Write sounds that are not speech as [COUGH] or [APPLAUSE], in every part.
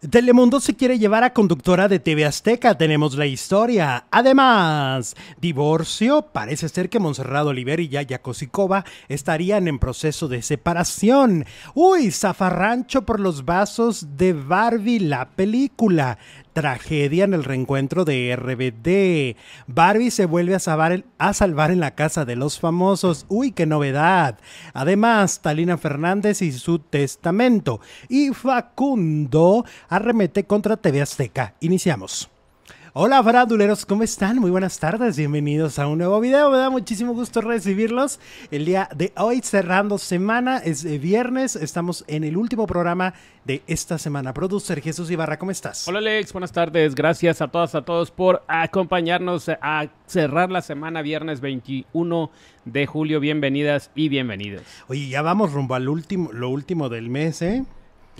Telemundo se quiere llevar a conductora de TV Azteca, tenemos la historia. Además, divorcio, parece ser que Monserrado Oliver y Yaya Kosikova estarían en proceso de separación. Uy, zafarrancho por los vasos de Barbie, la película. Tragedia en el reencuentro de RBD. Barbie se vuelve a salvar, en la casa de los famosos. Uy, qué novedad. Además, Talina Fernández y su testamento. Y Facundo arremete contra TV Azteca. Iniciamos. Hola faraduleros, ¿cómo están? Muy buenas tardes, bienvenidos a un nuevo video, me da muchísimo gusto recibirlos. El día de hoy cerrando semana, es viernes, estamos en el último programa de esta semana. Producer Jesús Ibarra, ¿cómo estás? Hola Alex, buenas tardes, gracias a todas, a todos por acompañarnos a cerrar la semana viernes 21 de julio, bienvenidas y bienvenidos. Oye, ya vamos rumbo al último, lo último del mes, ¿eh?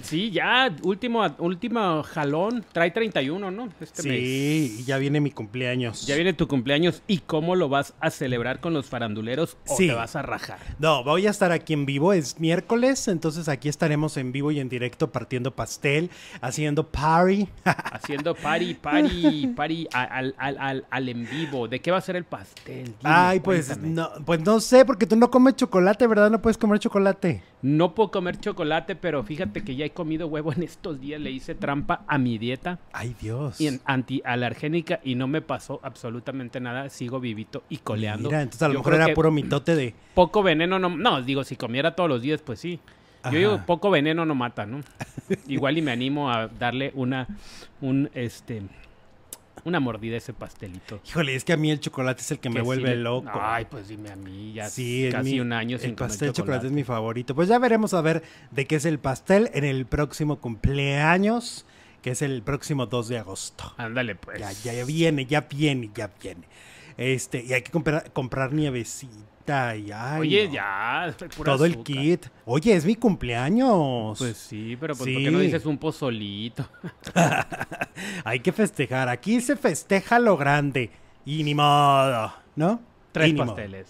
Sí, ya, último, último jalón, trae 31, ¿no? Este sí, ya viene mi cumpleaños. Ya viene tu cumpleaños. ¿Y cómo lo vas a celebrar con los faranduleros o te vas a rajar? No, voy a estar aquí en vivo, es miércoles, entonces aquí estaremos en vivo y en directo partiendo pastel, haciendo party. [LAUGHS] haciendo party, party, party al, al, al, en vivo. ¿De qué va a ser el pastel? Ay, pues no, pues no sé, porque tú no comes chocolate, ¿verdad? No puedes comer chocolate. No puedo comer chocolate, pero fíjate que ya he comido huevo en estos días. Le hice trampa a mi dieta. Ay, Dios. Y en antialergénica y no me pasó absolutamente nada. Sigo vivito y coleando. Mira, entonces a lo mejor era puro mitote de. Poco veneno no. No, digo, si comiera todos los días, pues sí. Yo digo, poco veneno no mata, ¿no? Igual y me animo a darle una, un, este, una mordida ese pastelito. Híjole, es que a mí el chocolate es el que, me vuelve loco. Ay, pues dime a mí, ya sí, casi un año sin El pastel chocolate. es mi favorito. Pues ya veremos a ver de qué es el pastel en el próximo cumpleaños, que es el próximo 2 de agosto. Ándale, pues. Ya, ya, viene, ya viene, ya viene. Este, y hay que comprar, comprar nievecita Oye, ya. Todo el kit. Oye, es mi cumpleaños. Pues sí, pero pues, ¿por qué no dices un pozolito? [LAUGHS] Hay que festejar. Aquí se festeja lo grande. Y ni modo, ¿no? Tres pasteles.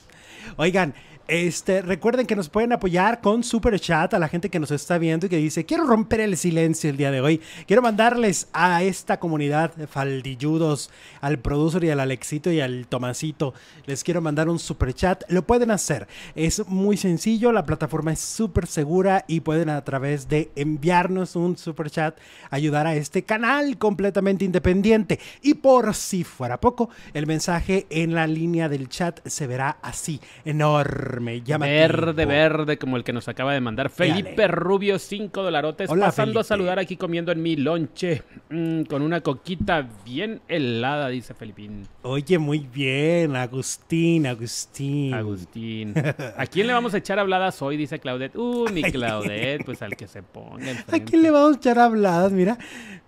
Oigan, este, recuerden que nos pueden apoyar con super chat a la gente que nos está viendo y que dice, quiero romper el silencio el día de hoy. Quiero mandarles a esta comunidad de faldilludos, al producer y al Alexito y al Tomasito. Les quiero mandar un super chat. Lo pueden hacer. Es muy sencillo, la plataforma es súper segura y pueden a través de enviarnos un super chat ayudar a este canal completamente independiente. Y por si fuera poco, el mensaje en la línea del chat se verá así, enorme Verde, verde, como el que nos acaba de mandar Felipe Rubio, 5 dolarotes. pasando a saludar aquí comiendo en mi lonche mm, con una coquita bien helada, dice Felipín. Oye, muy bien, Agustín, Agustín. Agustín. [LAUGHS] ¿A quién le vamos a echar habladas hoy? Dice Claudette. Uh, mi [LAUGHS] Claudette, pues al que se ponga. ¿A quién le vamos a echar habladas? Mira,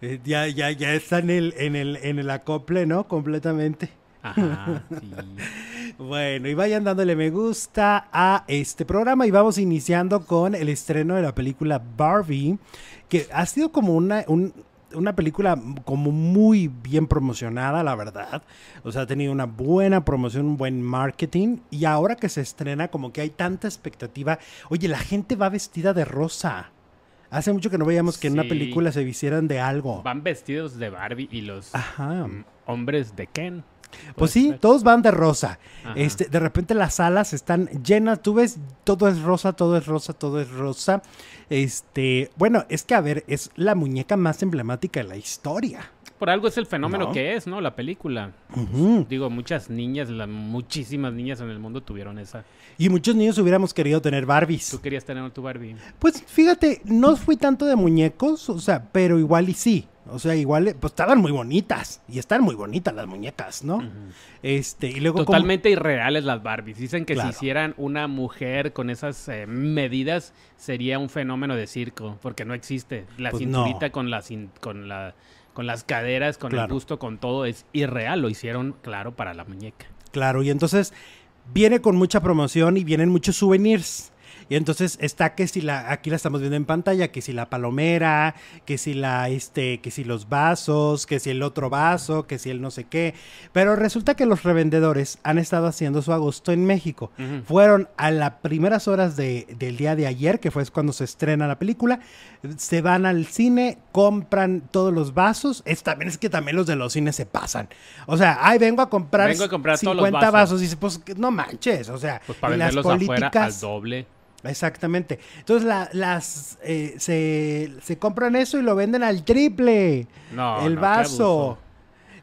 eh, ya, ya, ya está en el, en el, en el acople, ¿no? Completamente. Ajá, sí. [LAUGHS] Bueno, y vayan dándole me gusta a este programa y vamos iniciando con el estreno de la película Barbie, que ha sido como una, una película como muy bien promocionada, la verdad. O sea, ha tenido una buena promoción, un buen marketing. Y ahora que se estrena, como que hay tanta expectativa. Oye, la gente va vestida de rosa. Hace mucho que no veíamos que en una película se vistieran de algo. Van vestidos de Barbie y los hombres de Ken. Pues sí, todos van de rosa. Este, de repente las salas están llenas, tú ves, todo es rosa, todo es rosa, todo es rosa. Este, bueno, es que a ver, es la muñeca más emblemática de la historia. Por algo es el fenómeno que es, ¿no? La película. Digo, muchas niñas, muchísimas niñas en el mundo tuvieron esa. Y muchos niños hubiéramos querido tener Barbies. ¿Tú querías tener tu Barbie? Pues fíjate, no fui tanto de muñecos, o sea, pero igual y sí. O sea, igual, pues estaban muy bonitas. Y están muy bonitas las muñecas, ¿no? Este, y luego. Totalmente irreales las Barbies. Dicen que si hicieran una mujer con esas eh, medidas, sería un fenómeno de circo. Porque no existe. La pues cinturita con la con la con las caderas, con el busto, con todo, es irreal. Lo hicieron, claro, para la muñeca. Claro, y entonces viene con mucha promoción y vienen muchos souvenirs. Y entonces está que si la, aquí la estamos viendo en pantalla, que si la palomera, que si la, este, que si los vasos, que si el otro vaso, que si el no sé qué. Pero resulta que los revendedores han estado haciendo su agosto en México. Fueron a las primeras horas de, del día de ayer, que fue cuando se estrena la película, se van al cine, compran todos los vasos. Es, también es que también los de los cines se pasan. O sea, ay, vengo a comprar, vengo a comprar 50 vasos. Y dice, pues no manches, o sea, pues para las políticas, al doble. Exactamente. Entonces las eh, se, se, compran eso y lo venden al triple. No, el vaso.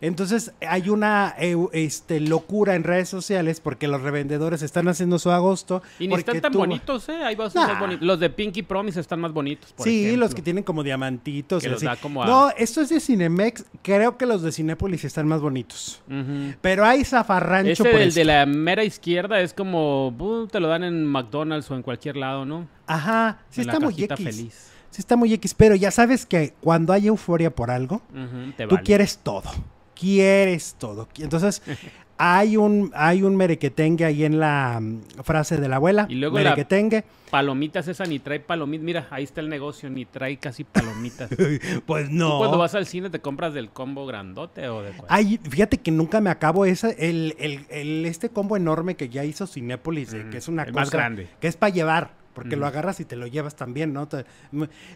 Entonces hay una este, locura en redes sociales porque los revendedores están haciendo su agosto. Y ni están tan bonitos, ¿eh? Hay vasos más bonitos. Los de Pinky Promise están más bonitos. sí, los que tienen como diamantitos. No, esto es de Cinemex. Creo que los de Cinépolis están más bonitos. Pero hay zafarrancho. Ese, el de la mera izquierda es como. Uh, te lo dan en McDonald's o en cualquier lado, ¿no? Ajá. Sí, está muy X. Feliz. Sí, está muy X. Pero ya sabes que cuando hay euforia por algo, tú quieres todo quieres todo. Entonces, [LAUGHS] hay un, hay un merequetengue ahí en la mm, frase de la abuela. Y luego merequetengue. palomitas esa ni trae palomitas. Mira, ahí está el negocio, ni trae casi palomitas. [LAUGHS] pues no. cuando vas al cine te compras del combo grandote o de? Ay, fíjate que nunca me acabo esa, el, el, este combo enorme que ya hizo Cinépolis, que es una cosa más grande. Que es para llevar. Porque lo agarras y te lo llevas también, ¿no?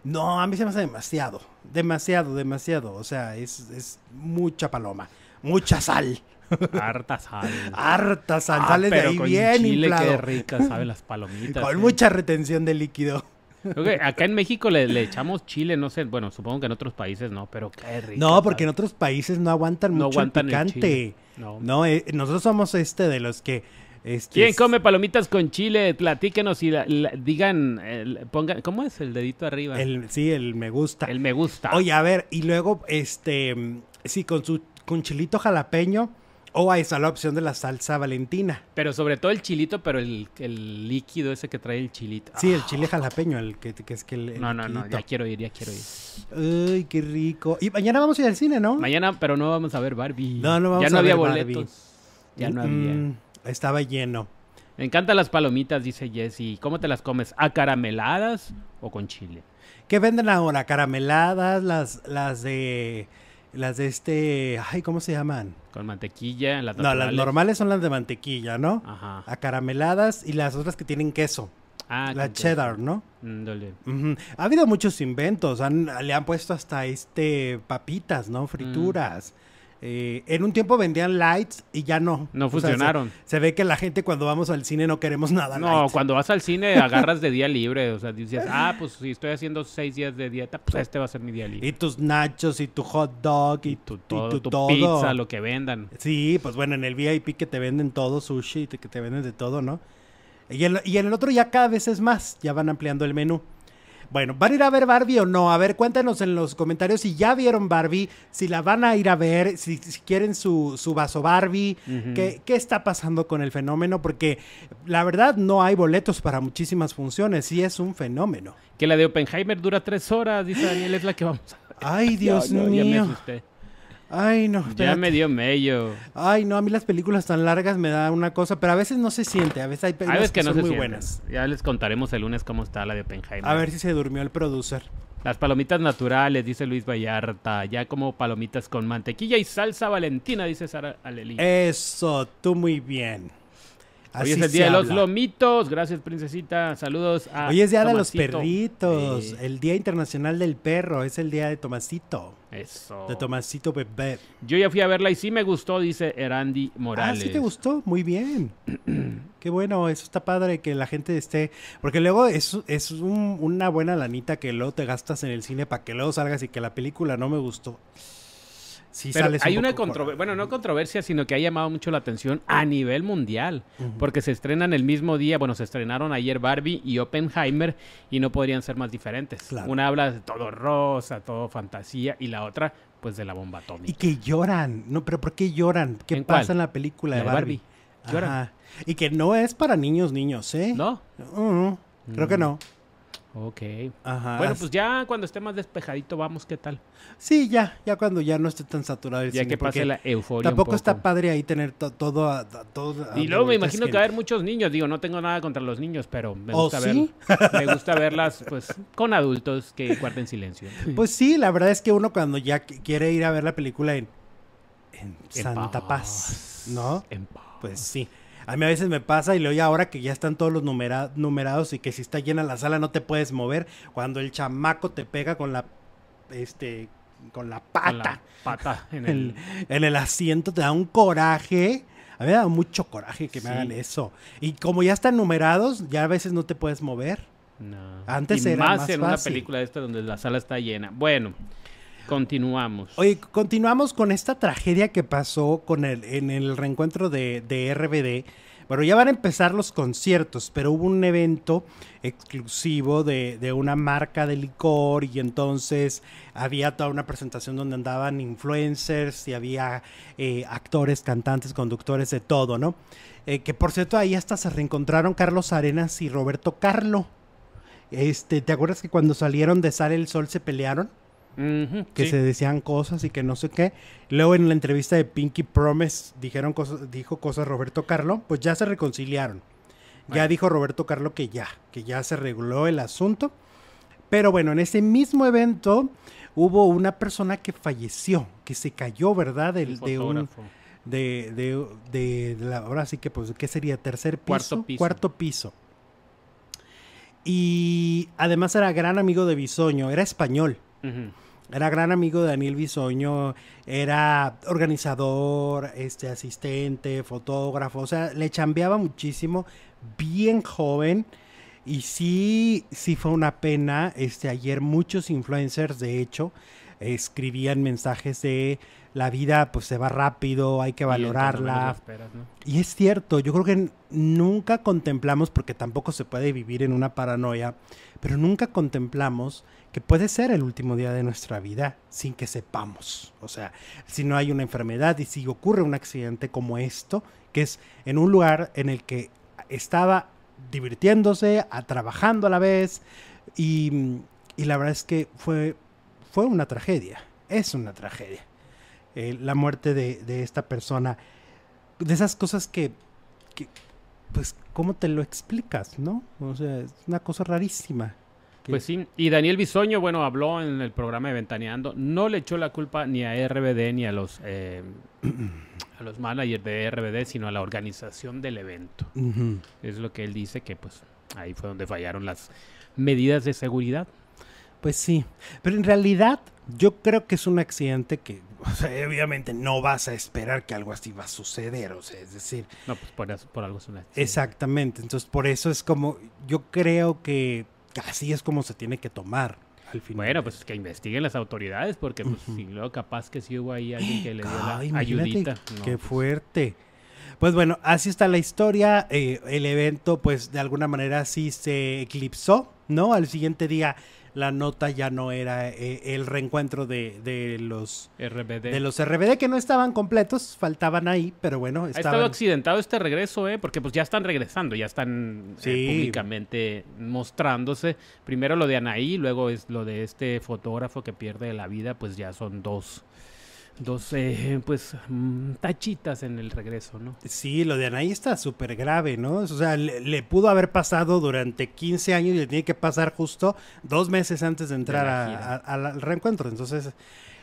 no, a mí se me hace demasiado. Demasiado, demasiado. O sea, es, es mucha paloma. Mucha sal. [LAUGHS] Harta sal. Harta sal. Ah, Sale de ahí con bien chile, Qué rica sabe las palomitas. con mucha retención de líquido. acá en México le, echamos chile, no sé, bueno, supongo que en otros países no, pero qué rico. No, porque en otros países no aguantan mucho el picante. no, no eh, nosotros somos este de los que este ¿Quién come palomitas con chile? Platíquenos y digan, pongan, ¿cómo es el dedito arriba? El, sí, el me gusta. El me gusta. Oye, a ver, y luego, este, sí, con su con chilito jalapeño. O ahí está la opción de la salsa valentina. Pero sobre todo el chilito, pero el, líquido ese que trae el chilito. Sí, el chile jalapeño, el que, es que el, No, no, no, ya quiero ir, ya quiero ir. Uy, qué rico. Y mañana vamos a ir al cine, ¿no? Mañana, pero no vamos a ver Barbie. No, no vamos ya no a había ver boletos. Ya no había. Estaba lleno. Me encantan las palomitas, dice Jessy. ¿Cómo te las comes? ¿Acarameladas o con chile? ¿Qué venden ahora? ¿Carameladas? Las, las de las de este, ay, ¿cómo se llaman? Con mantequilla, las No, las normales son las de mantequilla, ¿no? Ajá. Acarameladas y las otras que tienen queso. Ah, la cheddar, ¿no? Mm, ha habido muchos inventos, le han puesto hasta este papitas, ¿no? Frituras. Eh, en un tiempo vendían lights y ya no. No funcionaron. se, ve que la gente cuando vamos al cine no queremos nada. No, cuando vas al cine [LAUGHS] agarras de día libre. O sea, dices, ah, pues si estoy haciendo seis días de dieta, pues este va a ser mi día libre. Y tus nachos y tu hot dog y tu, todo, tu, pizza, lo que vendan. Sí, pues bueno, en el VIP que te venden todo, sushi, que te venden de todo, ¿no? Y y en el otro ya cada vez es más, ya van ampliando el menú. Bueno, ¿van a ir a ver Barbie o no? A ver, cuéntanos en los comentarios si ya vieron Barbie, si la van a ir a ver, si, quieren su, su, vaso Barbie, qué, está pasando con el fenómeno, porque la verdad no hay boletos para muchísimas funciones, sí es un fenómeno. Que la de Oppenheimer dura tres horas, dice Daniel, es la que vamos a Ay, [LAUGHS] Dios mío. Ay, no. Ya me dio mello. Ay, no, a mí las películas tan largas me da una cosa, pero a veces no se siente, a veces hay películas que, no son muy buenas. Ya les contaremos el lunes cómo está la de Oppenheimer. A ver si se durmió el producer. Las palomitas naturales, dice Luis Vallarta. Ya como palomitas con mantequilla y salsa valentina, dice Sara Aleli. Eso, tú muy bien. Hoy es el día de los lomitos. Gracias, princesita. Saludos a. Hoy es día de los perritos. El día internacional del perro. Es el día de Tomasito. Eso. De Tomasito Bebé. Yo ya fui a verla y sí me gustó, dice Erandi Morales. Ah, sí te gustó. Muy bien. [CLEARS THROAT] Qué bueno. Eso está padre que la gente esté. Porque luego es, es una buena lanita que luego te gastas en el cine para que luego salgas y que la película no me gustó hay una controversia, bueno, no controversia, sino que ha llamado mucho la atención a nivel mundial, porque se estrenan el mismo día, bueno, se estrenaron ayer Barbie y Oppenheimer y no podrían ser más diferentes. Una habla de todo rosa, todo fantasía y la otra pues de la bomba atómica. Y que lloran, no, pero ¿por qué lloran? ¿Qué pasa en la película de Barbie? Lloran. Y que no es para niños, niños, ¿eh? No. creo que no. Ok. Ajá. Bueno, pues ya cuando esté más despejadito vamos, ¿qué tal? Sí, ya, ya cuando ya no esté tan saturado el Ya que pase la euforia Tampoco está padre ahí tener todo, todo, Y luego me imagino que va a haber muchos niños, digo, no tengo nada contra los niños, pero me ¿Oh, gusta ver, [LAUGHS] me gusta verlas pues con adultos que guarden silencio. Pues sí, la verdad es que uno cuando ya quiere ir a ver la película en, en, Santa paz, ¿no? En paz. Pues sí. A mí a veces me pasa y luego ahora que ya están todos los numerados y que si está llena la sala no te puedes mover, cuando el chamaco te pega con la este con la pata, pata en [LAUGHS] el... en el asiento te da un coraje. A mí me da mucho coraje que me hagan eso. Y como ya están numerados, ya a veces no te puedes mover. No. Antes era más, más en una película de esta donde la sala está llena. Bueno, continuamos. Oye, continuamos con esta tragedia que pasó con el, en el reencuentro de, de RBD. Bueno, ya van a empezar los conciertos, pero hubo un evento exclusivo de, de, una marca de licor y entonces había toda una presentación donde andaban influencers y había eh, actores, cantantes, conductores, de todo, ¿no? Eh, que por cierto ahí hasta se reencontraron Carlos Arenas y Roberto Carlo. Este, ¿te acuerdas que cuando salieron de Sale el Sol se pelearon? Que se decían cosas y que no sé qué. Luego en la entrevista de Pinky Promise dijeron cosas, dijo cosas Roberto Carlo, pues ya se reconciliaron. Ya dijo Roberto Carlo que ya, que ya se reguló el asunto. Pero bueno, en ese mismo evento hubo una persona que falleció, que se cayó, ¿verdad? De, de un de, de, de, ahora sí que pues qué sería tercer piso, cuarto piso. Y además era gran amigo de Bisoño, era español. Era gran amigo de Daniel Bisoño, era organizador, este, asistente, fotógrafo, o sea, le chambeaba muchísimo, bien joven. Y sí, sí fue una pena. Este, ayer muchos influencers, de hecho, escribían mensajes de la vida pues se va rápido, hay que valorarla. Y es cierto, yo creo que nunca contemplamos, porque tampoco se puede vivir en una paranoia, pero nunca contemplamos que puede ser el último día de nuestra vida sin que sepamos. O sea, si no hay una enfermedad y si ocurre un accidente como esto, que es en un lugar en el que estaba divirtiéndose, a, trabajando a la vez, y, la verdad es que fue, fue una tragedia, es una tragedia. Eh, la muerte de, de, esta persona, de esas cosas que, que, pues, ¿cómo te lo explicas, no? O sea, es una cosa rarísima. Pues sí, y Daniel Bisoño, bueno, habló en el programa de Ventaneando, no le echó la culpa ni a RBD ni a los, eh, [CLEARS THROAT] a los managers de RBD, sino a la organización del evento. Es lo que él dice que pues ahí fue donde fallaron las medidas de seguridad. Pues sí, pero en realidad yo creo que es un accidente que, obviamente no vas a esperar que algo así va a suceder, o sea, es decir... No, pues por, eso, por algo es una... Exactamente, entonces por eso es como, yo creo que así es como se tiene que tomar. Al final. Bueno, pues que investiguen las autoridades, porque pues, si luego capaz que sí hubo ahí alguien que le dio la ayudita. qué pues. fuerte. Pues bueno, así está la historia. Eh, el evento, pues de alguna manera sí se eclipsó, ¿no? Al siguiente día la nota ya no era eh, el reencuentro de, de, los RBD. De los RBD que no estaban completos, faltaban ahí, pero bueno. Ha estado accidentado este regreso, ¿eh? Porque pues ya están regresando, ya están eh, públicamente mostrándose. Primero lo de Anaí, luego es lo de este fotógrafo que pierde la vida, pues ya son dos dos eh, pues mm, tachitas en el regreso, ¿no? Sí, lo de Anaí está súper grave, ¿no? O sea, le, pudo haber pasado durante 15 años y le tiene que pasar justo dos meses antes de entrar al reencuentro. Entonces,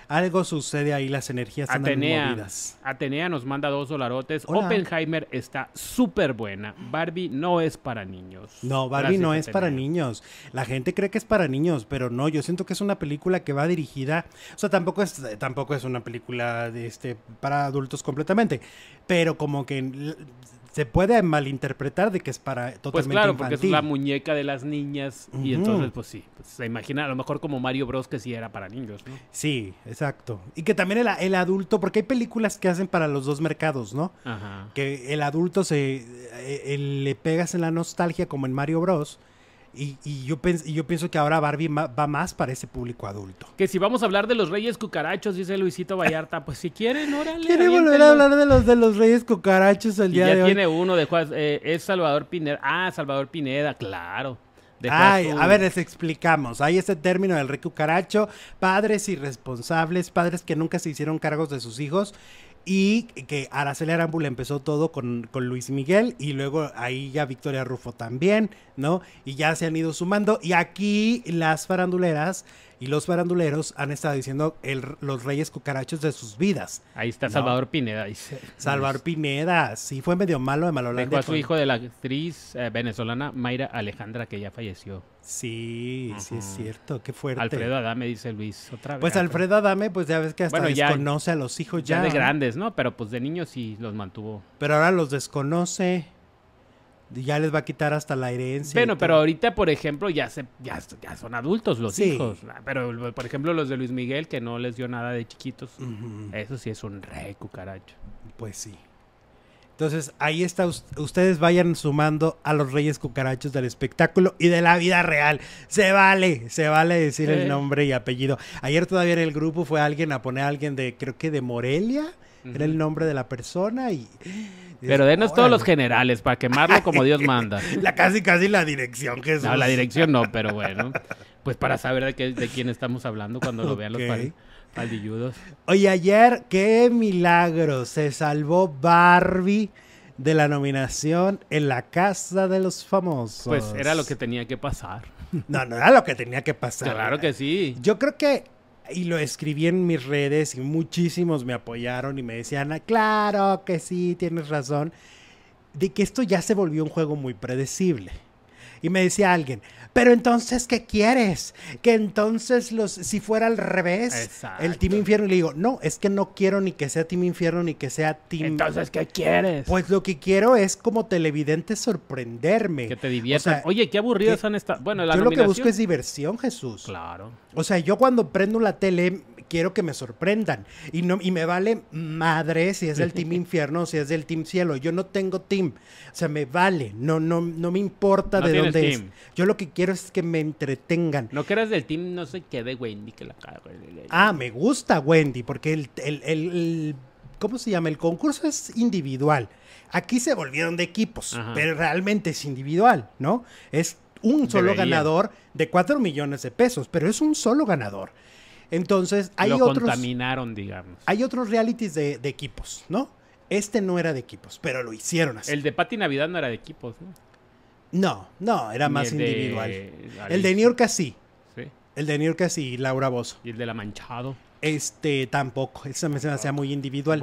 algo sucede ahí, las energías están Atenea, movidas. Atenea nos manda dos dolarotes. Oppenheimer está súper buena. Barbie no es para niños. No, Barbie no es para niños. La gente cree que es para niños, pero no. Yo siento que es una película que va dirigida. O sea, tampoco es, tampoco es una película de este, para adultos completamente. Pero como que se puede malinterpretar de que es para totalmente Pues claro, porque es la muñeca de las niñas y entonces pues sí, pues, se imagina a lo mejor como Mario Bros que sí era para niños, ¿no? Sí, exacto. Y que también el, el adulto, porque hay películas que hacen para los dos mercados, ¿no? Ajá. Que el adulto se eh, le pegas en la nostalgia como en Mario Bros y, y, yo yo pienso que ahora Barbie va más para ese público adulto. Que si vamos a hablar de los Reyes Cucarachos, dice Luisito Vallarta, pues si quieren, órale. [LAUGHS] Quiere volver a hablar de los de los Reyes Cucarachos el día de hoy. Ya tiene uno de Juan, eh, es Salvador Pineda. Ah, Salvador Pineda, claro. Ay, a ver, les explicamos. Hay este término del rey cucaracho, padres irresponsables, padres que nunca se hicieron cargos de sus hijos y que Araceli Arámbula empezó todo con, con, Luis Miguel y luego ahí ya Victoria Rufo también, ¿no? Y ya se han ido sumando y aquí las faranduleras y los faranduleros han estado diciendo el, los reyes cucarachos de sus vidas. Ahí está Salvador Pineda, dice. Salvador Pineda, sí, fue medio malo de malo. Dejó a su hijo de la actriz eh, venezolana Mayra Alejandra, que ya falleció. Sí, sí es cierto, qué fuerte. Alfredo Adame, dice Luis, otra vez. Pues Alfredo Adame, pues ya ves que hasta desconoce a los hijos ya. Ya de grandes, ¿no? Pero pues de niños sí los mantuvo. Pero ahora los desconoce ya les va a quitar hasta la herencia. Bueno, pero ahorita, por ejemplo, ya se, ya, son adultos los hijos. Pero, por ejemplo, los de Luis Miguel, que no les dio nada de chiquitos, eso sí es un rey cucaracho. Pues sí. Entonces, ahí está, ustedes vayan sumando a los reyes cucarachos del espectáculo y de la vida real. Se vale, se vale decir el nombre y apellido. Ayer todavía en el grupo fue alguien a poner a alguien de, creo que de Morelia, era el nombre de la persona y pero denos todos los generales para quemarlo como Dios manda. [LAUGHS] La casi casi la dirección, Jesús. No, la dirección no, pero bueno. Pues para saber de, qué, de quién estamos hablando cuando lo vean los paldilludos. Oye, ayer, qué milagro. Se salvó Barbie de la nominación en la Casa de los Famosos. Pues era lo que tenía que pasar. No, no era lo que tenía que pasar. Claro que sí. Yo creo que y lo escribí en mis redes y muchísimos me apoyaron y me decían, ah, claro que sí, tienes razón, de que esto ya se volvió un juego muy predecible. Y me decía alguien, pero entonces, ¿qué quieres? Que entonces, los, si fuera al revés, el Team Infierno. Y le digo, no, es que no quiero ni que sea Team Infierno ni que sea Team. Entonces, ¿qué quieres? Pues lo que quiero es, como televidente, sorprenderme. Que te diviertan. Oye, qué aburridas son estas. Bueno, la Yo lo que busco es diversión, Jesús. Claro. O sea, yo cuando prendo la tele quiero que me sorprendan. Y, no, y me vale madre si es del Team [LAUGHS] Infierno o si es del Team Cielo. Yo no tengo team. O sea, me vale. No, no, no me importa de dónde es. Yo lo que quiero es que me entretengan. No que eres del team, no sé qué de Wendy que la Ah, me gusta Wendy, porque el, el, el, ¿cómo se llama? El concurso es individual. Aquí se volvieron de equipos, pero realmente es individual, ¿no? Es un solo ganador de 4 millones de pesos, pero es un solo ganador. Entonces, hay Lo otros. contaminaron, digamos. Hay otros realities de, equipos, ¿no? Este no era de equipos, pero lo hicieron así. El de Pati Navidad no era de equipos, ¿no? No, no, era más individual. El de New York sí. Sí. El de New York sí, Laura Bozo. ¿Y el de la Manchado? Este tampoco. Ese me hacía muy individual.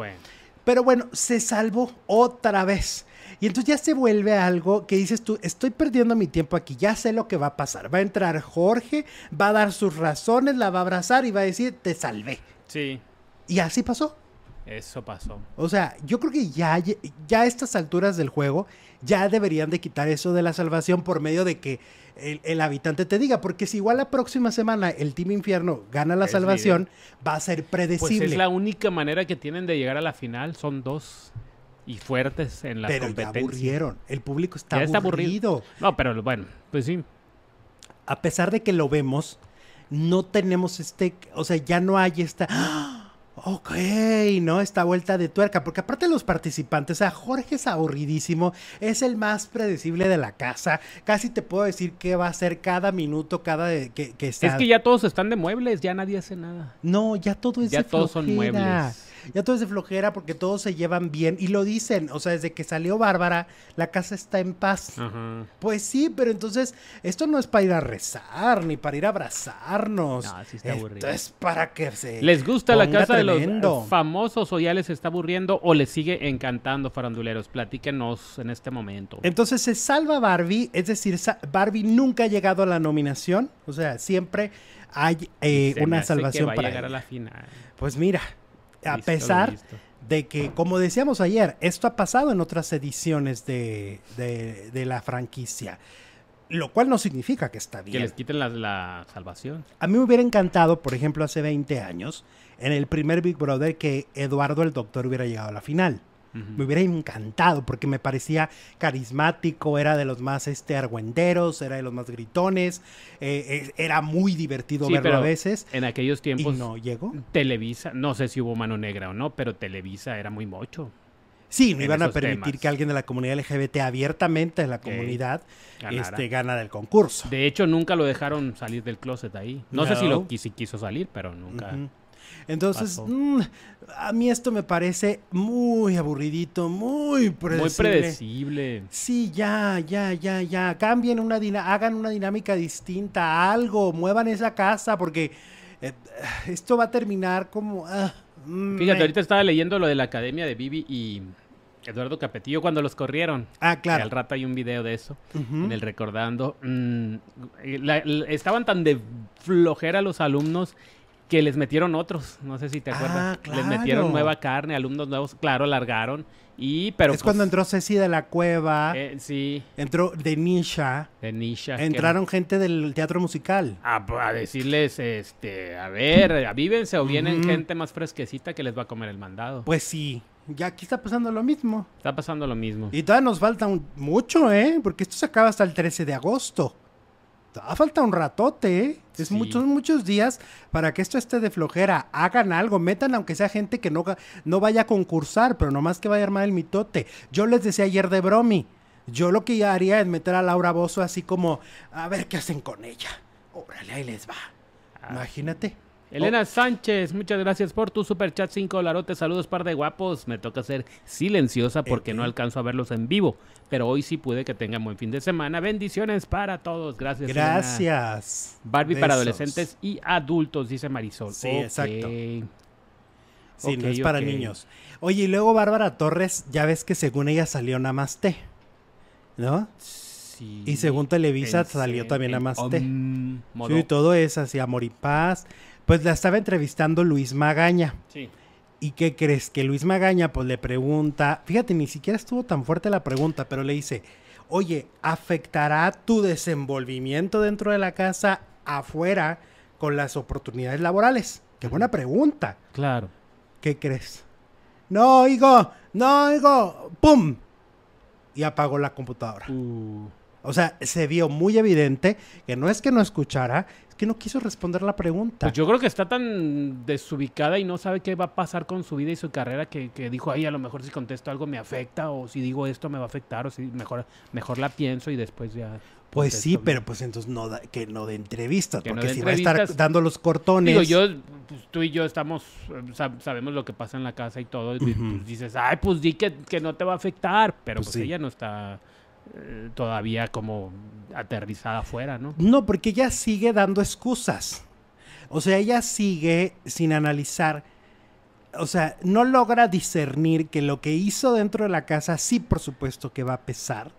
Pero bueno, se salvó otra vez. Y entonces ya se vuelve algo que dices tú, estoy perdiendo mi tiempo aquí, ya sé lo que va a pasar. Va a entrar Jorge, va a dar sus razones, la va a abrazar y va a decir, te salvé. Sí. Y así pasó. Eso pasó. O sea, yo creo que ya, ya a estas alturas del juego ya deberían de quitar eso de la salvación por medio de que el, habitante te diga, porque si igual la próxima semana el Team Infierno gana la salvación, va a ser predecible. Pues es la única manera que tienen de llegar a la final, son dos y fuertes en la pero competencia. Ya aburrieron. El público está, aburrido. No, pero bueno, pues sí. A pesar de que lo vemos, no tenemos este, o sea, ya no hay esta Ok, ¿no? Esta vuelta de tuerca, porque aparte de los participantes, o sea, Jorge es aburridísimo, es el más predecible de la casa, casi te puedo decir qué va a hacer cada minuto, cada que, que está. Es que ya todos están de muebles, ya nadie hace nada. No, ya todo es ya todos son muebles. Ya todo es de flojera porque todos se llevan bien y lo dicen. O sea, desde que salió Bárbara, la casa está en paz. Pues sí, pero entonces esto no es para ir a rezar ni para ir a abrazarnos. No, sí está esto es para que se. ¿Les gusta la casa de los famosos o ya les está aburriendo o les sigue encantando, faranduleros? Platíquenos en este momento. Entonces se salva Barbie, es decir, Barbie nunca ha llegado a la nominación. O sea, siempre hay eh, una salvación para. llegar a la final. Pues mira, a pesar de que, como decíamos ayer, esto ha pasado en otras ediciones de, la franquicia. Lo cual no significa que está bien. Que les quiten la, salvación. A mí me hubiera encantado, por ejemplo, hace 20 años, en el primer Big Brother, que Eduardo el Doctor hubiera llegado a la final. Me hubiera encantado porque me parecía carismático, era de los más este, argüenderos, era de los más gritones, eh, eh, era muy divertido verlo a veces. En aquellos tiempos. no llegó. Televisa, no sé si hubo mano negra o no, pero Televisa era muy mocho. Sí, no iban a permitir que alguien de la comunidad LGBT abiertamente en la comunidad este, gana del concurso. De hecho, nunca lo dejaron salir del closet ahí. No, sé si lo quiso salir, pero nunca. Entonces, mm, a mí esto me parece muy aburridito, muy predecible. Muy predecible. Sí, ya, ya, ya, ya. Cambien una hagan una dinámica distinta, algo, muevan esa casa, porque eh, esto va a terminar como. Ah, mm, Fíjate, ahorita estaba leyendo lo de la academia de Vivi y Eduardo Capetillo cuando los corrieron. Ah, claro. al rato hay un video de eso, en el recordando. Mm, estaban tan de flojera los alumnos que les metieron otros, no sé si te acuerdas. Ah, les metieron nueva carne, alumnos nuevos, claro, largaron. Y, pero, es cuando pues entró Ceci de la Cueva. Eh, sí. Entró de Nisha. De Nisha. Entraron gente del teatro musical. A, a, decirles, este, a ver, avívense o vienen gente más fresquecita que les va a comer el mandado. Pues sí. Ya aquí está pasando lo mismo. Está pasando lo mismo. Y todavía nos falta mucho, ¿eh? Porque esto se acaba hasta el 13 de agosto. Todavía falta un ratote, ¿eh? Es muchos, muchos días para que esto esté de flojera. Hagan algo, metan aunque sea gente que no, no vaya a concursar, pero nomás que vaya a armar el mitote. Yo les decía ayer de bromi. Yo lo que haría es meter a Laura Bozo así como, a ver qué hacen con ella. Órale, ahí les va. Ah. Imagínate. Elena Sánchez, muchas gracias por tu super chat 5 dolarotes. Saludos, par de guapos. Me toca ser silenciosa porque no alcanzo a verlos en vivo. Pero hoy sí pude que tengan buen fin de semana. Bendiciones para todos. Gracias. Gracias. Barbie para adolescentes y adultos, dice Marisol. Sí, exacto. Sí, no es para niños. Oye, y luego Bárbara Torres, ya ves que según ella salió Namaste. ¿No? Sí. Y según Televisa salió también Namaste. sí, todo es así, amor y paz. Pues la estaba entrevistando Luis Magaña. Sí. ¿Y qué crees? Que Luis Magaña pues le pregunta, fíjate, ni siquiera estuvo tan fuerte la pregunta, pero le dice, oye, ¿afectará tu desenvolvimiento dentro de la casa afuera con las oportunidades laborales? Qué buena pregunta. Claro. ¿Qué crees? No oigo, no oigo, ¡pum! Y apagó la computadora. Uh. O sea, se vio muy evidente que no es que no escuchara, es que no quiso responder la pregunta. Pues yo creo que está tan desubicada y no sabe qué va a pasar con su vida y su carrera que, dijo, ay, a lo mejor si contesto algo me afecta o si digo esto me va a afectar o si mejor, mejor la pienso y después ya... Pues sí, pero pues entonces no que no de entrevistas, porque si va a estar dando los cortones. Digo, yo, pues, tú y yo estamos, sabemos lo que pasa en la casa y todo, y pues dices, ay, pues di que, no te va a afectar, pero pues, pues ella no está todavía como aterrizada afuera, ¿no? No, porque ella sigue dando excusas. O sea, ella sigue sin analizar. O sea, no logra discernir que lo que hizo dentro de la casa sí, por supuesto, que va a pesar.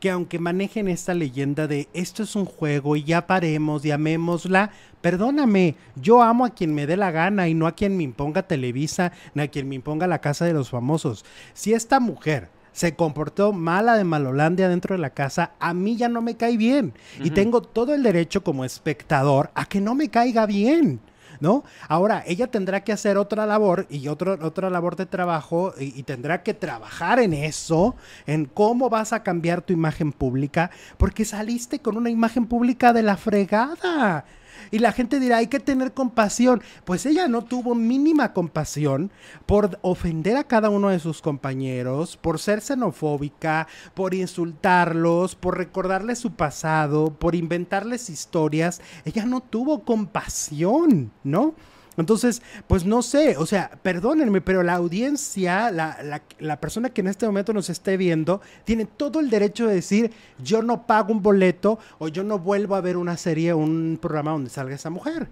Que aunque manejen esta leyenda de esto es un juego y ya paremos, llamémosla, perdóname, yo amo a quien me dé la gana y no a quien me imponga Televisa, ni a quien me imponga la casa de los famosos. Si esta mujer se comportó mala de Malolandia dentro de la casa, a mí ya no me cae bien. Y tengo todo el derecho como espectador a que no me caiga bien. ¿No? Ahora, ella tendrá que hacer otra labor y otra labor de trabajo y, y, tendrá que trabajar en eso, en cómo vas a cambiar tu imagen pública, porque saliste con una imagen pública de la fregada. Y la gente dirá, hay que tener compasión. Pues ella no tuvo mínima compasión por ofender a cada uno de sus compañeros, por ser xenofóbica, por insultarlos, por recordarles su pasado, por inventarles historias. Ella no tuvo compasión, ¿no? Entonces, pues no sé, o sea, perdónenme, pero la audiencia, la, la, persona que en este momento nos esté viendo, tiene todo el derecho de decir, yo no pago un boleto o yo no vuelvo a ver una serie o un programa donde salga esa mujer,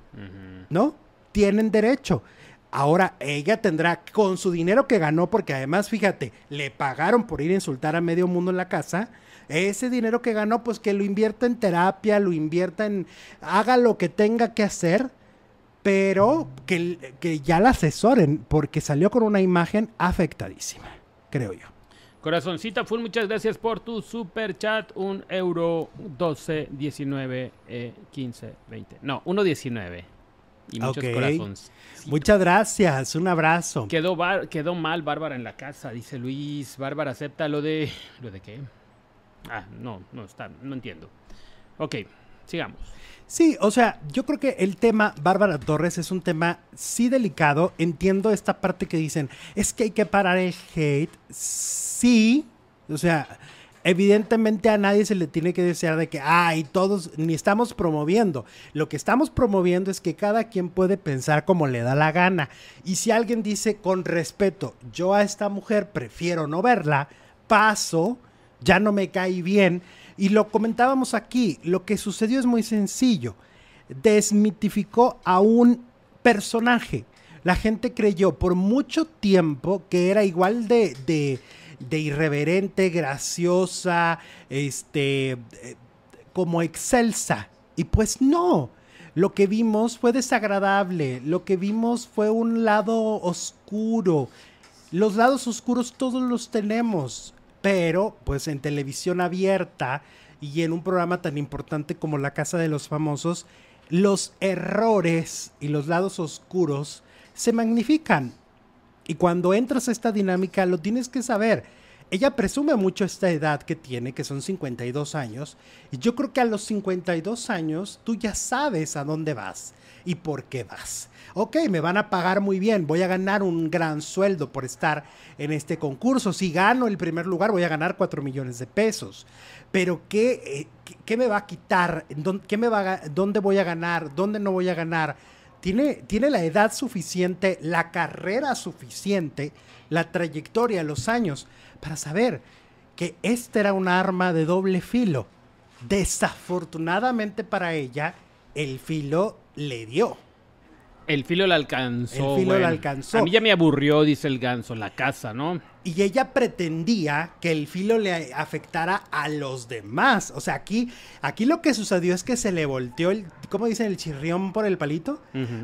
¿no? Tienen derecho. Ahora ella tendrá con su dinero que ganó, porque además, fíjate, le pagaron por ir a insultar a medio mundo en la casa. Ese dinero que ganó, pues que lo invierta en terapia, lo invierta en, haga lo que tenga que hacer pero que, que ya la asesoren porque salió con una imagen afectadísima, creo yo. Corazoncita Full, muchas gracias por tu super chat. Un euro 12, 19, 15, 20. No, 1.19. Y muchos corazones. Muchas gracias, un abrazo. Quedó, quedó mal Bárbara en la casa, dice Luis. Bárbara acepta lo de. ¿Lo de qué? Ah, no, no está, no entiendo. Ok, Sigamos. Sí, o sea, yo creo que el tema Bárbara Torres es un tema sí delicado. Entiendo esta parte que dicen, es que hay que parar el hate. Sí, o sea, evidentemente a nadie se le tiene que desear de que, ay, todos ni estamos promoviendo. Lo que estamos promoviendo es que cada quien puede pensar como le da la gana. Y si alguien dice con respeto, yo a esta mujer prefiero no verla, paso, ya no me cae bien y lo comentábamos aquí, lo que sucedió es muy sencillo. Desmitificó a un personaje. La gente creyó por mucho tiempo que era igual de, de, irreverente, graciosa, este, eh, como excelsa. Y pues no, lo que vimos fue desagradable, lo que vimos fue un lado oscuro. Los lados oscuros todos los tenemos pero pues en televisión abierta y en un programa tan importante como La Casa de los Famosos, los errores y los lados oscuros se magnifican. Y cuando entras a esta dinámica lo tienes que saber. Ella presume mucho esta edad que tiene, que son 52 años, y yo creo que a los 52 años tú ya sabes a dónde vas y por qué vas. Ok, me van a pagar muy bien, voy a ganar un gran sueldo por estar en este concurso. Si gano el primer lugar, voy a ganar 4 millones de pesos. Pero ¿qué, eh, qué, me va a quitar? ¿Qué me va ¿Dónde voy a ganar? ¿Dónde no voy a ganar? Tiene, tiene la edad suficiente, la carrera suficiente, la trayectoria, los años, para saber que este era un arma de doble filo. Desafortunadamente para ella, el filo le dio. El filo la alcanzó. El filo la alcanzó. A mí ya me aburrió, dice el ganso, la casa, ¿no? Y ella pretendía que el filo le afectara a los demás. O sea, aquí, aquí lo que sucedió es que se le volteó el, ¿cómo dicen? El chirrión por el palito.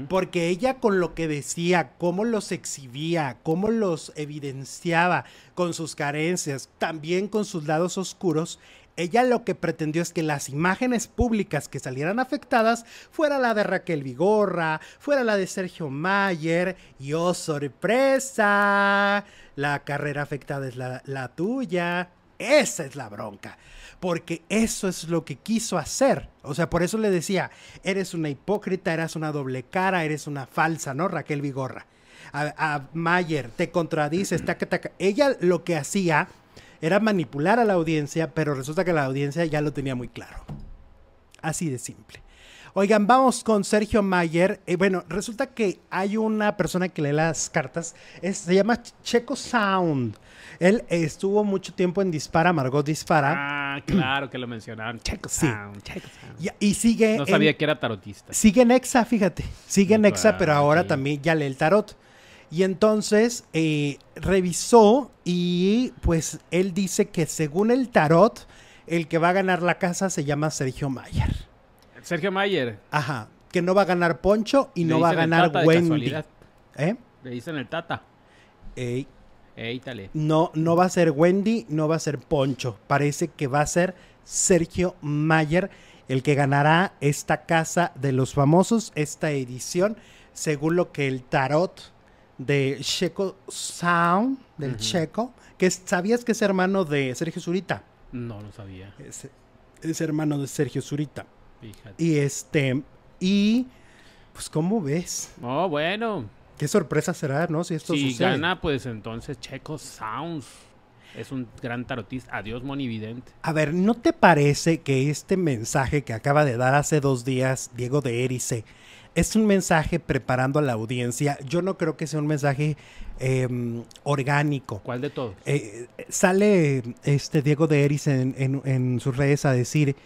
Porque ella con lo que decía, cómo los exhibía, cómo los evidenciaba con sus carencias, también con sus lados oscuros, ella lo que pretendió es que las imágenes públicas que salieran afectadas fuera la de Raquel Vigorra, fuera la de Sergio Mayer y oh sorpresa, la carrera afectada es la, la tuya. Esa es la bronca porque eso es lo que quiso hacer. O sea, por eso le decía, eres una hipócrita, eres una doble cara, eres una falsa, ¿no? Raquel Vigorra. A, Mayer, te contradices, ella lo que hacía era manipular a la audiencia, pero resulta que la audiencia ya lo tenía muy claro. Así de simple. Oigan, vamos con Sergio Mayer. Eh, bueno, resulta que hay una persona que lee las cartas, se llama Checo Sound. Él estuvo mucho tiempo en Dispara, Margot Dispara. Ah, claro que lo mencionaron. Checo Sound. Checo Sound. Y, sigue. No sabía que era tarotista. Sigue en Exa, fíjate. Sigue en Exa, pero ahora también ya lee el tarot. Y entonces eh, revisó y pues él dice que según el tarot, el que va a ganar la casa se llama Sergio Mayer. Sergio Mayer. Ajá, que no va a ganar Poncho y no va a ganar Wendy. ¿Eh? Le dicen el Tata. Ey. No, no va a ser Wendy, no va a ser Poncho. Parece que va a ser Sergio Mayer el que ganará esta casa de los famosos, esta edición, según lo que el tarot de Checo Sound, del Checo, que sabías que es hermano de Sergio Zurita. No lo sabía. Es, hermano de Sergio Zurita. Y este, y pues ¿cómo ves? Oh, bueno. Qué sorpresa será, ¿no? Si esto si gana, pues entonces Checo Sounds es un gran tarotista. Adiós, monividente. A ver, ¿no te parece que este mensaje que acaba de dar hace dos días Diego de Erice es un mensaje preparando a la audiencia. Yo no creo que sea un mensaje em, orgánico. ¿Cuál de todos? Eh, sale este Diego de Eris en, sus redes a decir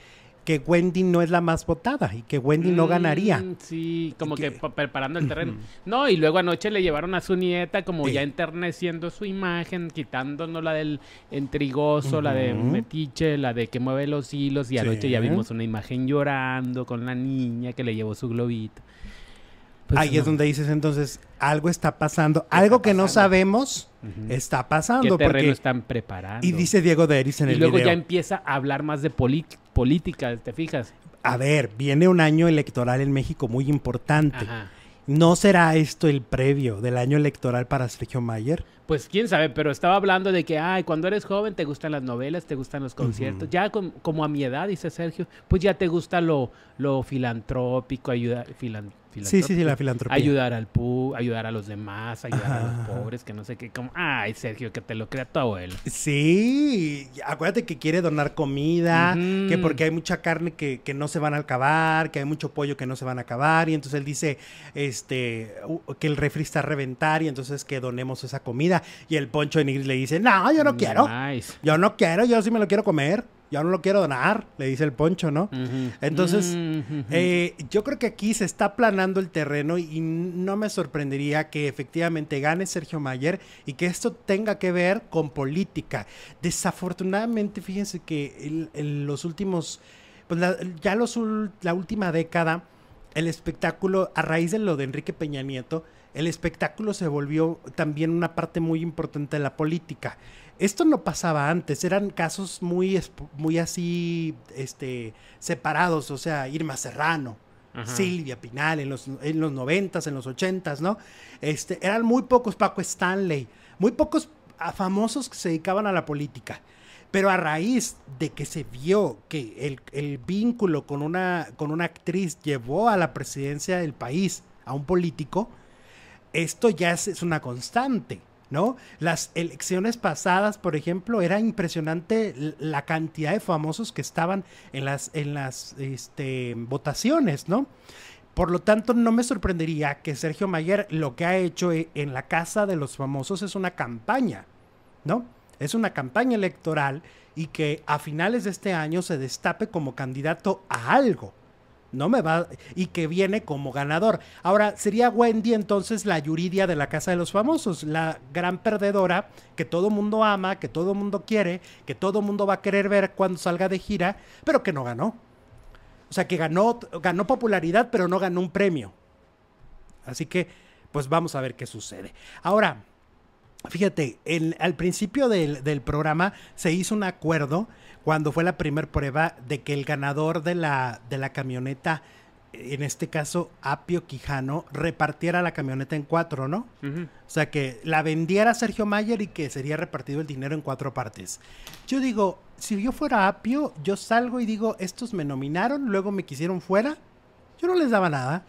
que Wendy no es la más votada y que Wendy no ganaría. Mm, sí, como que, preparando el terreno. No, y luego anoche le llevaron a su nieta como ya enterneciendo su imagen, quitándonos la del intrigoso, la de metiche, la de que mueve los hilos y anoche ya vimos una imagen llorando con la niña que le llevó su globito. Pues Ahí es donde dices entonces, algo está pasando, algo que no sabemos está pasando. ¿Qué terreno están preparando? Y dice Diego de Eris en el video. Y luego ya empieza a hablar más de política, ¿te fijas? A ver, viene un año electoral en México muy importante. ¿No será esto el previo del año electoral para Sergio Mayer? Pues quién sabe, pero estaba hablando de que, ay, cuando eres joven te gustan las novelas, te gustan los conciertos. Ya como a mi edad, dice Sergio, pues ya te gusta lo, lo filantrópico, ayudar, Sí, sí, sí, la filantropía. Ayudar al pu, ayudar a los demás, ayudar a los pobres, que no sé qué. Como, ay, Sergio, que te lo crea tu abuelo. Sí, acuérdate que quiere donar comida, que porque hay mucha carne que, no se van a acabar, que hay mucho pollo que no se van a acabar. Y entonces él dice este que el refri está a reventar y entonces que donemos esa comida. Y el poncho de Nigris le dice, no, yo no quiero. Yo no quiero, yo sí me lo quiero comer yo no lo quiero donar, le dice el poncho, ¿no? Entonces, eh, yo creo que aquí se está aplanando el terreno y no me sorprendería que efectivamente gane Sergio Mayer y que esto tenga que ver con política. Desafortunadamente, fíjense que en los últimos, pues ya los, la última década, el espectáculo, a raíz de lo de Enrique Peña Nieto, el espectáculo se volvió también una parte muy importante de la política. Esto no pasaba antes, eran casos muy, muy así, este, separados, o sea, Irma Serrano, Silvia Pinal en los, en los 90 en los 80 ¿no? Este, eran muy pocos Paco Stanley, muy pocos famosos que se dedicaban a la política. Pero a raíz de que se vio que el, vínculo con una, con una actriz llevó a la presidencia del país a un político, esto ya es una constante. ¿no? Las elecciones pasadas, por ejemplo, era impresionante la cantidad de famosos que estaban en las, en las este, votaciones, ¿no? Por lo tanto, no me sorprendería que Sergio Mayer lo que ha hecho e, en la Casa de los Famosos es una campaña, ¿no? Es una campaña electoral y que a finales de este año se destape como candidato a algo no me va y que viene como ganador. Ahora, sería Wendy entonces la Yuridia de la Casa de los Famosos, la gran perdedora que todo mundo ama, que todo mundo quiere, que todo mundo va a querer ver cuando salga de gira, pero que no ganó. O sea, que ganó, ganó popularidad, pero no ganó un premio. Así que, pues vamos a ver qué sucede. Ahora, fíjate, al principio del, del programa se hizo un acuerdo cuando fue la primera prueba de que el ganador de la, de la camioneta, en este caso Apio Quijano, repartiera la camioneta en cuatro, ¿no? O sea, que la vendiera Sergio Mayer y que sería repartido el dinero en cuatro partes. Yo digo, si yo fuera Apio, yo salgo y digo, estos me nominaron, luego me quisieron fuera, yo no les daba nada.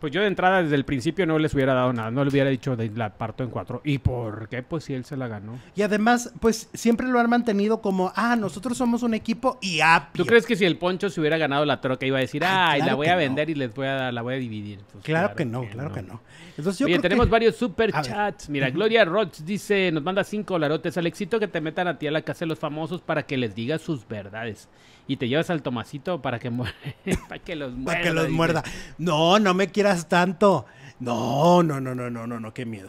Pues yo de entrada desde el principio no les hubiera dado nada, no le hubiera dicho de la parto en cuatro. ¿Y por qué? Pues si él se la ganó. Y además, pues siempre lo han mantenido como, ah, nosotros somos un equipo y Apio. ¿Tú crees que si el Poncho se hubiera ganado la troca iba a decir, ay, la voy a vender y les voy a la voy a dividir? Pues claro, que no, claro que no. Entonces, yo Oye, tenemos varios super chats. Mira, Gloria Roth dice, nos manda cinco larotes. Al éxito que te metan a ti a la casa de los famosos para que les digas sus verdades y te llevas al Tomasito para que, [LAUGHS] para que los muerda. Para que los muerda. No, no me quieras tanto. No, no, no, no, no, no, no, qué miedo.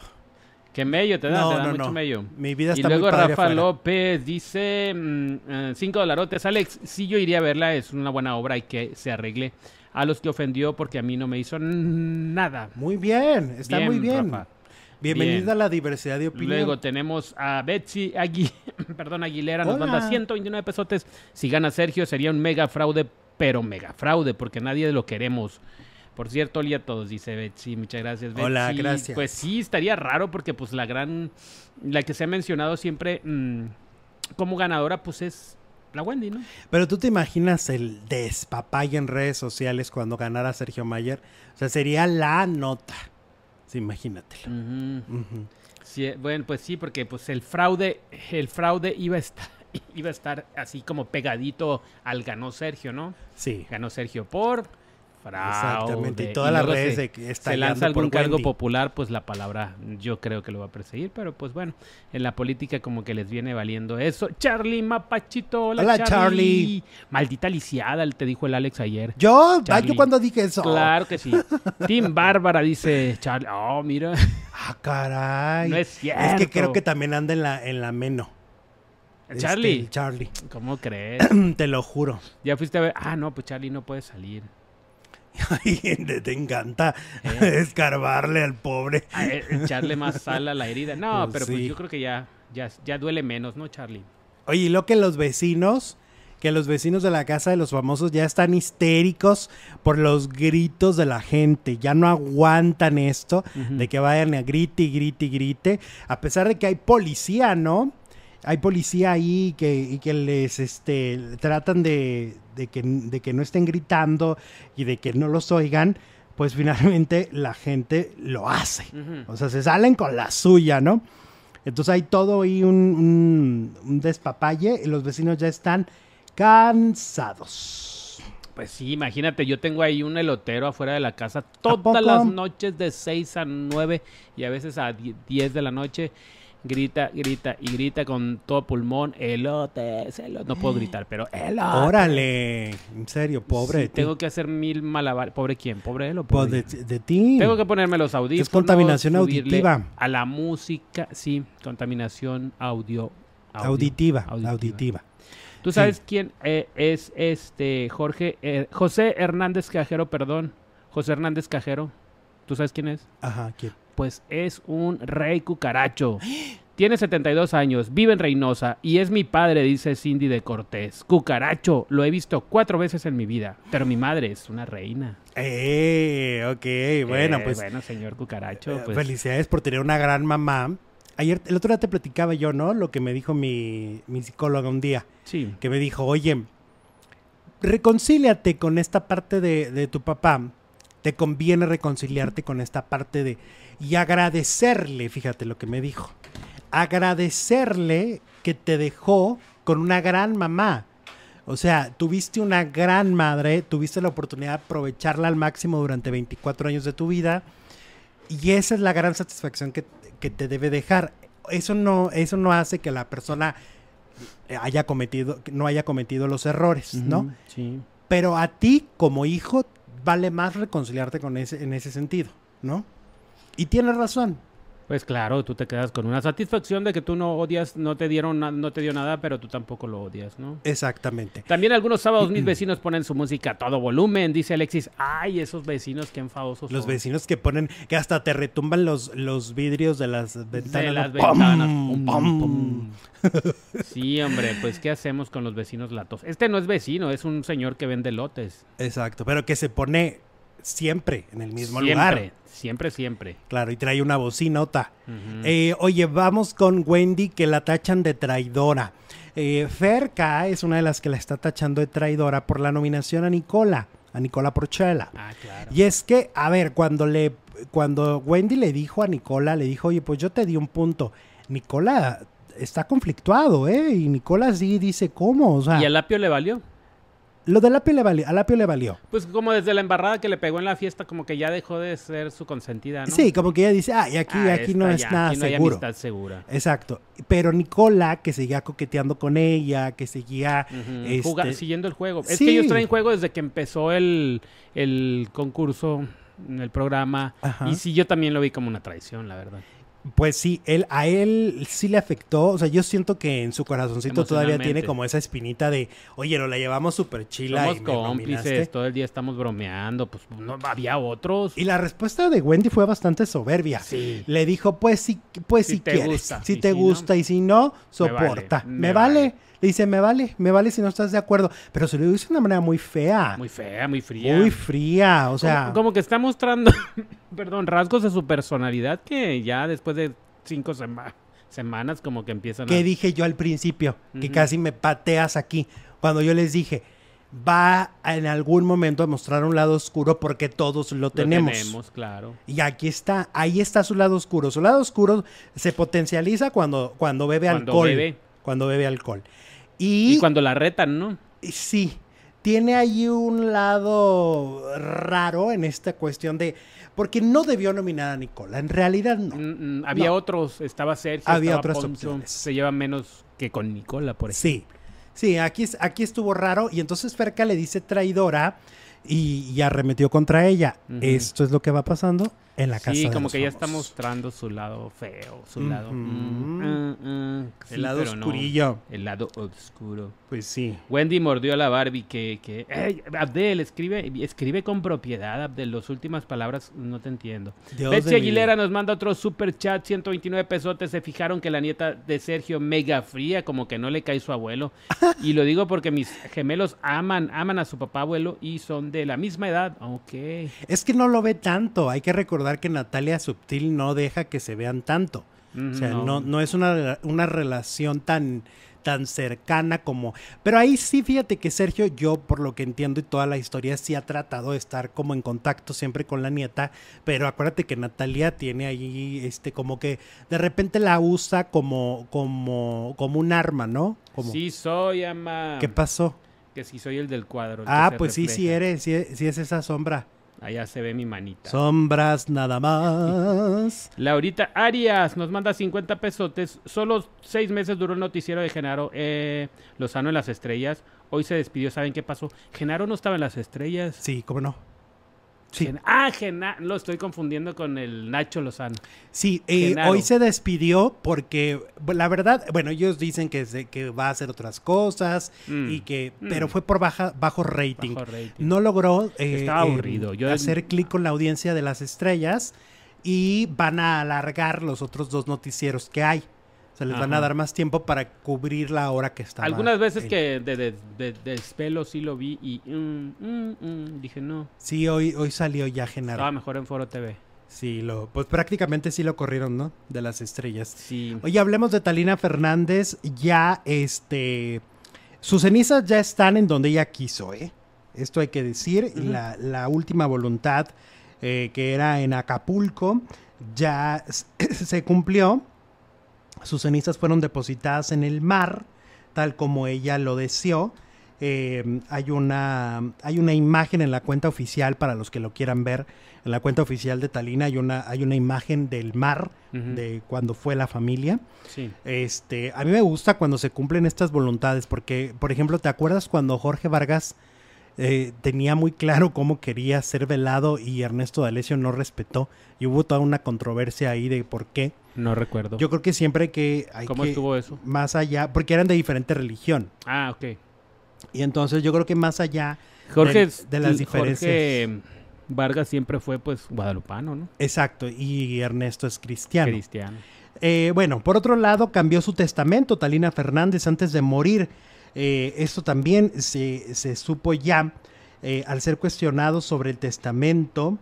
Qué mello te da, te da mucho mello. Mi vida está Y luego Rafa López dice, mm, eh, cinco dolarotes. Alex, sí yo iría a verla, es una buena obra y que se arregle a los que ofendió porque a mí no me hizo nada. Muy bien, está muy bien. Bienvenida a la diversidad de opinión. Luego tenemos a Betsy [LAUGHS] Perdón, Aguilera, nos manda 129 pesotes. Si gana Sergio sería un mega fraude, pero mega fraude, porque nadie lo queremos. Por cierto, hola a todos, dice Betsy. Muchas gracias, Betsy. Hola, gracias. Pues sí, estaría raro porque pues la gran, la que se ha mencionado siempre mm, como ganadora, pues es la Wendy, ¿no? Pero tú te imaginas el despapay en redes sociales cuando ganara Sergio Mayer. O sea, sería la nota. Sí, imagínatelo. Sí, bueno, pues sí, porque pues el fraude, el fraude iba a estar, [LAUGHS] iba a estar así como pegadito al ganó Sergio, ¿no? Sí. Ganó Sergio por Exactamente, y todas las redes se, que se lanza algún cargo popular, pues la palabra yo creo que lo va a perseguir, pero pues bueno, en la política como que les viene valiendo eso. Charlie Mapachito, hola, Charlie. Maldita lisiada, te dijo el Alex ayer. ¿Yo? yo cuando dije eso. Claro que sí. [LAUGHS] Tim Bárbara dice Charlie, oh, mira. Ah, caray. No es cierto. Es que creo que también anda en la, en la meno. Charlie. Este, Charlie. ¿Cómo crees? [CLEARS THROAT] te lo juro. Ya fuiste a ver. Ah, no, pues Charlie no puede salir. Ay, te encanta eh. [LAUGHS] escarbarle al pobre. Eh, echarle más sal a la herida. No, pero pues yo creo que ya, ya, ya duele menos, ¿no, Charlie? Oye, y lo que los vecinos que los vecinos de la casa de los famosos ya están histéricos por los gritos de la gente. Ya no aguantan esto de que vayan a grite y grite y grite. A pesar de que hay policía, ¿no? Hay policía ahí que, y que les este, tratan de, que, de que no estén gritando y de que no los oigan pues finalmente la gente lo hace. O sea, se salen con la suya, ¿no? Entonces hay todo ahí un, un, despapalle y los vecinos ya están cansados. Pues sí, imagínate, yo tengo ahí un elotero afuera de la casa todas las noches de 6 a 9 y a veces a 10 de la noche grita, grita y grita con todo pulmón, elote, no puedo gritar, pero elote. Órale, en serio, pobre. tengo que hacer mil malabares. ¿Pobre quién? ¿Pobre él o pues pobre? de, ti. Tengo que ponerme los audífonos. Es contaminación auditiva. A la música, sí, contaminación audio. auditiva, auditiva. ¿Tú sabes quién eh, es este Jorge, eh, José Hernández Cajero, perdón? José Hernández Cajero. ¿Tú sabes quién es? Ajá, ¿quién? Pues es un rey cucaracho. Tiene 72 años, vive en Reynosa y es mi padre, dice Cindy de Cortés. Cucaracho, lo he visto cuatro veces en mi vida, pero mi madre es una reina. Eh, ok, bueno, eh, pues. Bueno, señor Cucaracho. Eh, pues. Felicidades por tener una gran mamá. Ayer, el otro día te platicaba yo, ¿no? Lo que me dijo mi, mi psicóloga un día. Sí. Que me dijo, oye, reconcíliate con esta parte de, de tu papá. Te conviene reconciliarte con esta parte de y agradecerle, fíjate lo que me dijo, agradecerle que te dejó con una gran mamá. O sea, tuviste una gran madre, tuviste la oportunidad de aprovecharla al máximo durante 24 años de tu vida y esa es la gran satisfacción que, te debe dejar. Eso no, eso no hace que la persona haya cometido, no haya cometido los errores, ¿no? Sí. Pero a ti como hijo vale más reconciliarte con ese, en ese sentido, ¿no? Y tiene razón. Pues claro, tú te quedas con una satisfacción de que tú no odias, no te dieron, no te dio nada, pero tú tampoco lo odias, ¿no? Exactamente. También algunos sábados mis vecinos ponen su música a todo volumen, dice Alexis. Ay, esos vecinos qué enfadosos. Los vecinos que ponen, que hasta te retumban los, los vidrios de las ventanas. De las ventanas. sí, hombre, pues ¿qué hacemos con los vecinos latos? Este no es vecino, es un señor que vende lotes. Exacto, pero que se pone siempre en el mismo lugar. Siempre, siempre. Claro, y trae una bocinota. eh, oye, vamos con Wendy que la tachan de traidora. Eh, Ferca es una de las que la está tachando de traidora por la nominación a Nicola, a Nicola Porchela. Ah, claro. Y es que, a ver, cuando le, cuando Wendy le dijo a Nicola, le dijo, oye, pues yo te di un punto. Nicola está conflictuado, ¿eh? Y Nicola sí dice, ¿cómo? O sea, ¿Y el apio le valió? Lo de Lapio le valió, a Lapio le valió. Pues como desde la embarrada que le pegó en la fiesta, como que ya dejó de ser su consentida, ¿no? Sí, como que ella dice, ah, y aquí, ah, aquí no es nada aquí no seguro. Hay amistad segura. Exacto. Pero Nicola, que seguía coqueteando con ella, que seguía... este... siguiendo el juego. Es que ellos traen juego desde que empezó el, el concurso, en el programa. Y sí, yo también lo vi como una traición, la verdad. Pues sí, él, a él sí le afectó. O sea, yo siento que en su corazoncito todavía tiene como esa espinita de, oye, no la llevamos súper chila. Somos cómplices, todo el día estamos bromeando. Pues no había otros. Y la respuesta de Wendy fue bastante soberbia. Sí. Le dijo, pues sí, pues si, quieres. Si te gusta y si no, soporta. Me vale. Le dice, me vale, me vale si no estás de acuerdo. Pero se lo dice de una manera muy fea. Muy fea, muy fría. Muy fría, o sea. Como, que está mostrando, [LAUGHS] perdón, rasgos de su personalidad que ya después de cinco semanas como que empiezan ¿Qué dije yo al principio? Que casi me pateas aquí. Cuando yo les dije, va en algún momento a mostrar un lado oscuro porque todos lo tenemos. Lo tenemos, claro. Y aquí está, ahí está su lado oscuro. Su lado oscuro se potencializa cuando, cuando bebe cuando alcohol. Bebe. Cuando bebe alcohol. Y, cuando la retan, ¿no? Sí, tiene ahí un lado raro en esta cuestión de... Porque no debió nominar a Nicola, en realidad no. Mm, mm, había otros, estaba Sergio, había otras opciones. Se lleva menos que con Nicola, por ejemplo. Sí, sí, aquí, aquí estuvo raro y entonces Ferca le dice traidora y, arremetió contra ella. Esto es lo que va pasando en la casa. Sí, como que ya está mostrando su lado feo, su lado. Mm, mm, mm. el lado oscurillo. el lado oscuro. Pues sí. Wendy mordió a la Barbie que. que Abdel, escribe, escribe con propiedad, Abdel. Las últimas palabras no te entiendo. Betsy Aguilera nos manda otro super chat, 129 pesotes. Se fijaron que la nieta de Sergio, mega fría, como que no le cae su abuelo. [LAUGHS] y lo digo porque mis gemelos aman, aman a su papá abuelo y son de la misma edad. Ok. Es que no lo ve tanto. Hay que recordar que Natalia Subtil no deja que se vean tanto. o sea, no, no, es una, una relación tan, tan cercana como... Pero ahí sí, fíjate que Sergio, yo por lo que entiendo y toda la historia, sí ha tratado de estar como en contacto siempre con la nieta, pero acuérdate que Natalia tiene ahí, este, como que de repente la usa como, como, como un arma, ¿no? Como, sí soy, ama. ¿Qué pasó? Que sí soy el del cuadro. ah, pues sí, sí eres, sí, sí es esa sombra. Allá se ve mi manita. Sombras nada más. [LAUGHS] Laurita Arias nos manda 50 pesotes. Solo seis meses duró el noticiero de Genaro eh, Lozano en las estrellas. Hoy se despidió. ¿Saben qué pasó? Genaro no estaba en las estrellas. Sí, cómo no. Ah, lo estoy confundiendo con el Nacho Lozano. Sí, eh, hoy se despidió porque la verdad, bueno, ellos dicen que, que va a hacer otras cosas mm, y que, mm. pero fue por baja, bajo rating. No logró eh, aburrido. Yo hacer clic con la audiencia de las estrellas y van a alargar los otros dos noticieros que hay se les van a dar más tiempo para cubrir la hora que está. Algunas veces que de, de, de, despelo sí lo vi y mm, mm, mm, dije no. Sí, hoy, hoy salió ya Genaro. Estaba mejor en Foro TV. Sí, lo, pues prácticamente sí lo corrieron, ¿no? De las estrellas. Sí. Oye, hablemos de Talina Fernández. Ya, este. Sus cenizas ya están en donde ella quiso, ¿eh? Esto hay que decir. la, la, última voluntad eh, que era en Acapulco ya [COUGHS] se cumplió. Sus cenizas fueron depositadas en el mar, tal como ella lo deseó. Eh, hay, una, hay una imagen en la cuenta oficial para los que lo quieran ver. En la cuenta oficial de Talina hay una, hay una imagen del mar de cuando fue la familia. Sí. Este, a mí me gusta cuando se cumplen estas voluntades, porque, por ejemplo, ¿te acuerdas cuando Jorge Vargas eh, tenía muy claro cómo quería ser velado y Ernesto D'Alessio no respetó? Y hubo toda una controversia ahí de por qué. No recuerdo. Yo creo que siempre que hay ¿Cómo estuvo eso? Más allá, porque eran de diferente religión. Ah, ok. Y entonces yo creo que más allá Jorge, de, las diferencias. Jorge Vargas siempre fue pues guadalupano, ¿no? Exacto, y Ernesto es cristiano. Cristiano. Eh, bueno, por otro lado, cambió su testamento Talina Fernández antes de morir. Eh, esto también se, se supo ya eh, al ser cuestionado sobre el testamento.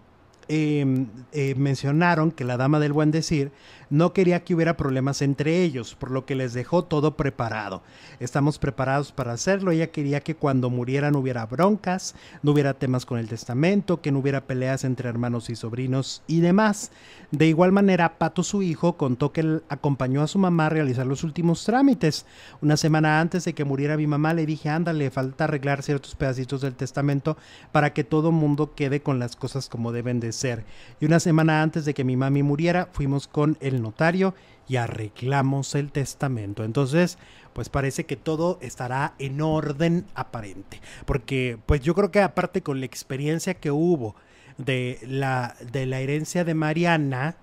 mencionaron que la dama del buen decir no quería que hubiera problemas entre ellos, por lo que les dejó todo preparado. Estamos preparados para hacerlo. Ella quería que cuando murieran hubiera broncas, no hubiera temas con el testamento, que no hubiera peleas entre hermanos y sobrinos y demás. De igual manera, Pato, su hijo, contó que él acompañó a su mamá a realizar los últimos trámites. Una semana antes de que muriera mi mamá, le dije, ándale, falta arreglar ciertos pedacitos del testamento para que todo mundo quede con las cosas como deben de ser. Y una semana antes de que mi mami muriera, fuimos con el notario y arreglamos el testamento. Entonces, pues parece que todo estará en orden aparente. Porque, pues yo creo que aparte con la experiencia que hubo de la, de la herencia de Mariana,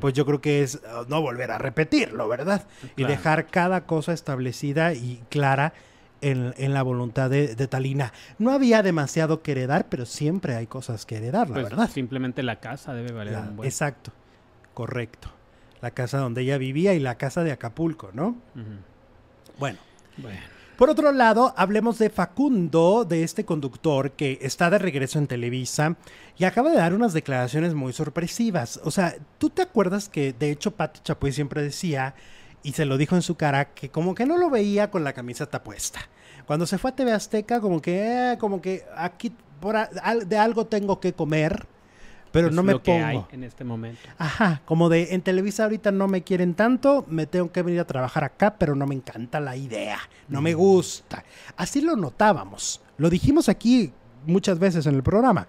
pues yo creo que es uh, no volver a repetirlo, ¿verdad? Y dejar cada cosa establecida y clara en, la voluntad de, Talina. No había demasiado que heredar, pero siempre hay cosas que heredar, la pues, verdad. Simplemente la casa debe valer un buen. Exacto, correcto. La casa donde ella vivía y la casa de Acapulco, ¿no? Bueno. Bueno. Por otro lado, hablemos de Facundo, de este conductor que está de regreso en Televisa y acaba de dar unas declaraciones muy sorpresivas. O sea, ¿tú te acuerdas que de hecho Pati Chapoy siempre decía, y se lo dijo en su cara, que como que no lo veía con la camiseta puesta? Cuando se fue a TV Azteca, como que, eh, como que aquí por de algo tengo que comer pero no me pongo. en este momento. Ajá, como de en Televisa ahorita no me quieren tanto, me tengo que venir a trabajar acá, pero no me encanta la idea, no me mm. gusta. Así lo notábamos, lo dijimos aquí muchas veces en el programa.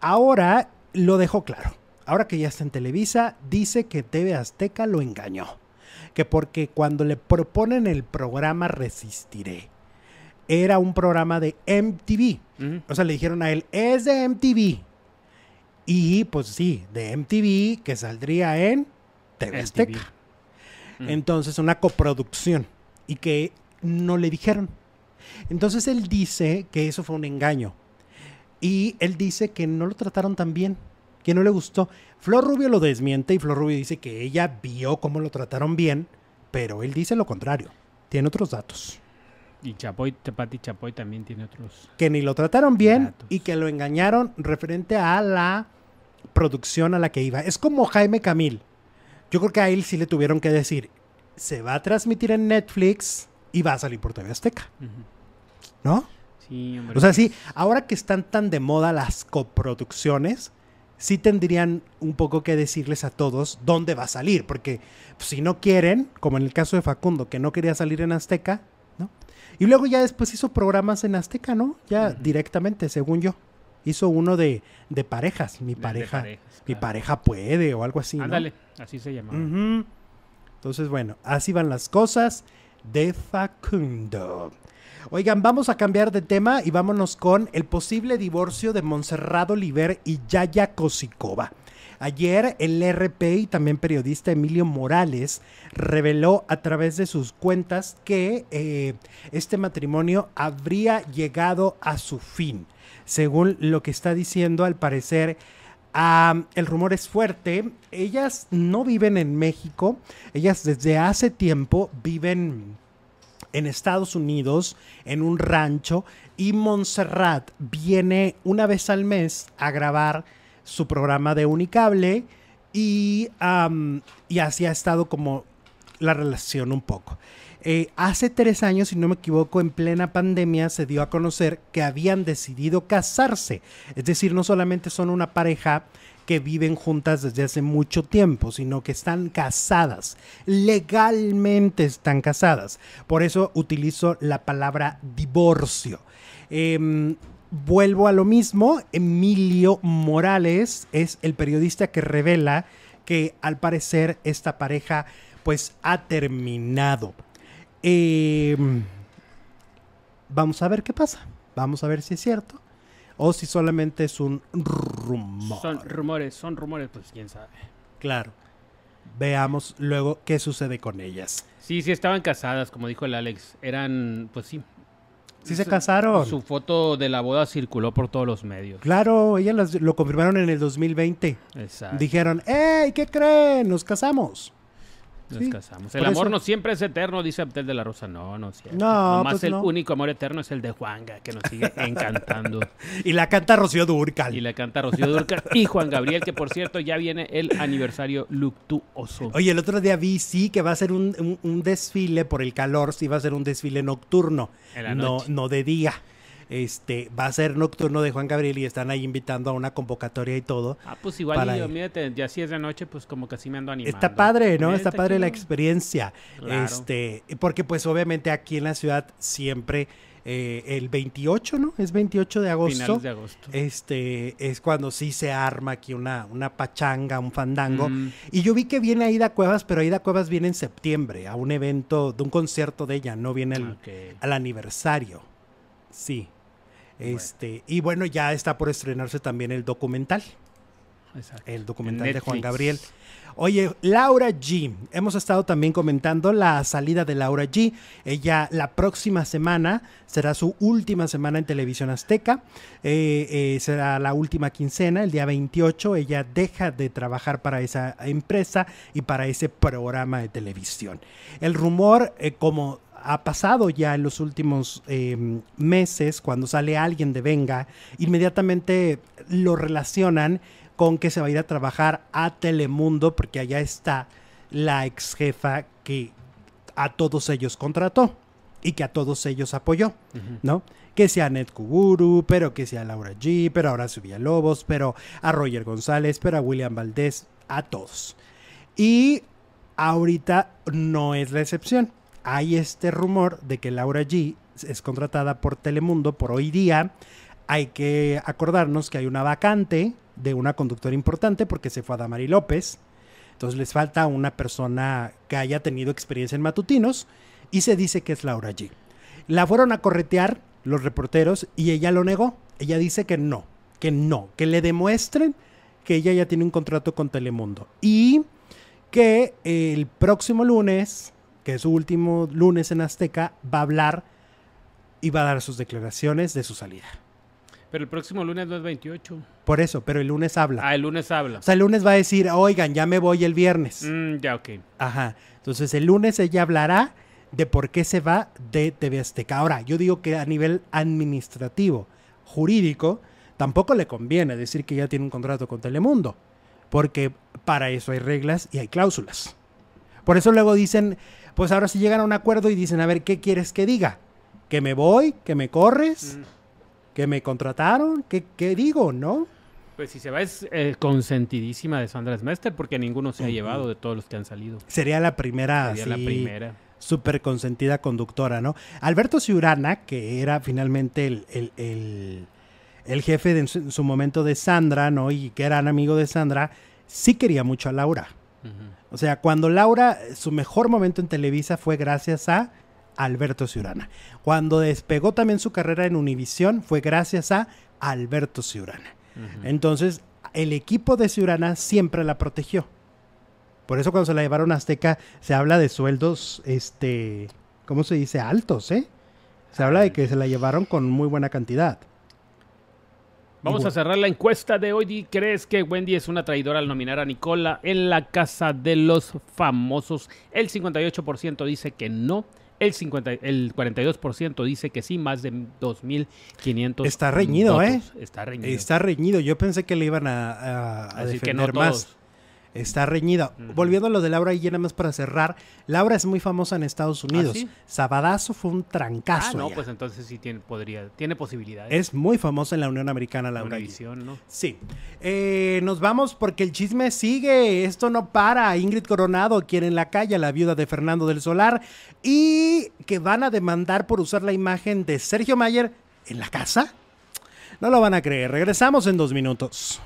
Ahora lo dejó claro. Ahora que ya está en Televisa, dice que TV Azteca lo engañó. Que porque cuando le proponen el programa Resistiré, era un programa de MTV. O sea, le dijeron a él, es de MTV Y pues sí, de MTV que saldría en TV Azteca. Mm. Entonces, una coproducción. Y que no le dijeron. Entonces él dice que eso fue un engaño. Y él dice que no lo trataron tan bien, que no le gustó. Flor Rubio lo desmiente y Flor Rubio dice que ella vio cómo lo trataron bien, pero él dice lo contrario. Tiene otros datos. Y Chapoy, Tepati Chapoy también tiene otros. Que ni lo trataron bien y que lo engañaron referente a la producción a la que iba. Es como Jaime Camil. Yo creo que a él sí le tuvieron que decir, se va a transmitir en Netflix y va a salir por TV Azteca. ¿No? Sí, hombre. O sea, sí, ahora que están tan de moda las coproducciones, sí tendrían un poco que decirles a todos dónde va a salir, porque si no quieren, como en el caso de Facundo, que no quería salir en Azteca. Y luego ya después hizo programas en Azteca, ¿no? Ya directamente, según yo. Hizo uno de, de parejas, mi pareja, mi pareja puede o algo así. Ándale, así se llama. Entonces, bueno, así van las cosas de Facundo. Oigan, vamos a cambiar de tema y vámonos con el posible divorcio de Monserrado Oliver y Yaya Kosikova. Ayer el RP y también periodista Emilio Morales reveló a través de sus cuentas que eh, este matrimonio habría llegado a su fin. Según lo que está diciendo, al parecer el rumor es fuerte. Ellas no viven en México. Ellas desde hace tiempo viven en Estados Unidos, en un rancho. Y Montserrat viene una vez al mes a grabar su programa de Unicable. Y, y así ha estado como la relación un poco. Eh, hace tres años, si no me equivoco, en plena pandemia se dio a conocer que habían decidido casarse. Es decir, no solamente son una pareja que viven juntas desde hace mucho tiempo, sino que están casadas. Legalmente están casadas. Por eso utilizo la palabra divorcio. Em, vuelvo a lo mismo. Emilio Morales es el periodista que revela que al parecer esta pareja pues ha terminado. Em, vamos a ver qué pasa. Vamos a ver si es cierto. O si solamente es un rumor. Son rumores, son rumores, pues quién sabe. Claro. Veamos luego qué sucede con ellas. Sí, sí, estaban casadas, como dijo el Alex. Eran, pues sí. Sí se casaron. Su foto de la boda circuló por todos los medios. Claro, ellas lo confirmaron en el 2020. Exacto. Dijeron, ¡Ey! ¿Qué creen? Nos casamos. Nos casamos. El amor no siempre es eterno, dice Abdel de la Rosa. No, no es No, Más pues el único amor eterno es el de Juanga, que nos sigue [LAUGHS] encantando. y la canta Rocío Durcal. Y la canta Rocío Durcal. y Juan Gabriel, que por cierto ya viene el aniversario luctuoso. Oye, el otro día vi, sí, que va a ser un, desfile por el calor, sí va a ser un desfile nocturno. no, no de día este va a ser nocturno de Juan Gabriel y están ahí invitando a una convocatoria y todo. Ah, pues igual yo, mírate, ya si es de noche, pues como que así me ando animando. Está padre, ¿no? Está, padre la experiencia. Este, porque pues obviamente aquí en la ciudad siempre eh, el 28, ¿no? Es 28 de agosto. Finales de agosto. Este, es cuando sí se arma aquí una, una pachanga, un fandango. Y yo vi que viene Aida Cuevas, pero Aida Cuevas viene en septiembre a un evento, de un concierto de ella, no viene al aniversario. Sí. Este, y bueno, ya está por estrenarse también el documental. El documental de Juan Gabriel. Oye, Laura G. Hemos estado también comentando la salida de Laura G. Ella la próxima semana será su última semana en televisión azteca. Eh, eh, será la última quincena, el día 28. Ella deja de trabajar para esa empresa y para ese programa de televisión. El rumor, eh, como ha pasado ya en los últimos em, meses, cuando sale alguien de Venga, inmediatamente lo relacionan con que se va a ir a trabajar a Telemundo, porque allá está la ex jefa que a todos ellos contrató y que a todos ellos apoyó, ¿no? Que sea Ned Kuburu, pero que sea Laura G, pero ahora Subía Lobos, pero a Roger González, pero a William Valdés, a todos. Y ahorita no es la excepción hay este rumor de que Laura G es contratada por Telemundo por hoy día. Hay que acordarnos que hay una vacante de una conductora importante porque se fue a Damari López. Entonces les falta una persona que haya tenido experiencia en matutinos y se dice que es Laura G. La fueron a corretear los reporteros y ella lo negó. Ella dice que no, que no, que le demuestren que ella ya tiene un contrato con Telemundo y que el próximo lunes, que es su último lunes en Azteca, va a hablar y va a dar sus declaraciones de su salida. Pero el próximo lunes no es 28. Por eso, pero el lunes habla. Ah, el lunes habla. O sea, el lunes va a decir, oigan, ya me voy el viernes. Mm, ya, ok. Ajá. Entonces el lunes ella hablará de por qué se va de TV Azteca. Ahora, yo digo que a nivel administrativo, jurídico, tampoco le conviene decir que ya tiene un contrato con Telemundo, porque para eso hay reglas y hay cláusulas. Por eso luego dicen, pues ahora sí llegan a un acuerdo y dicen, a ver, ¿qué quieres que diga? ¿Que me voy? ¿Que me corres? Mm que me contrataron, ¿qué, digo, no? Pues si se va es eh, consentidísima de Sandra Smester porque ninguno se ha llevado de todos los que han salido. Sería la primera. Sería la primera. Súper consentida conductora, ¿no? Alberto Ciurana, que era finalmente el, jefe en su, momento de Sandra, ¿no? Y que era amigo de Sandra, sí quería mucho a Laura. O sea, cuando Laura, su mejor momento en Televisa fue gracias a Alberto Ciurana. Cuando despegó también su carrera en Univisión fue gracias a Alberto Ciurana. Entonces, el equipo de Ciurana siempre la protegió. Por eso cuando se la llevaron a Azteca se habla de sueldos, este, ¿cómo se dice? Altos, ¿eh? Se habla de que se la llevaron con muy buena cantidad. Vamos a cerrar la encuesta de hoy. ¿Crees que Wendy es una traidora al nominar a Nicola en la casa de los famosos? El 58% dice que no. El, 50, el 42% dice que sí, más de 2.500. Está reñido, ¿eh? Está reñido. Está reñido. Yo pensé que le iban a, a, defender más. Está reñida. Volviendo a lo de Laura y nada más para cerrar. Laura es muy famosa en Estados Unidos. ¿Ah, Sabadazo fue un trancazo. Ah, no, pues entonces sí tiene, podría, tiene posibilidades. Es muy famosa en la Unión Americana, Laura. Visión, ¿no? Sí. Eh, nos vamos porque el chisme sigue. Esto no para. Ingrid Coronado, quien en la calle, la viuda de Fernando del Solar, y que van a demandar por usar la imagen de Sergio Mayer en la casa. No lo van a creer. Regresamos en dos minutos.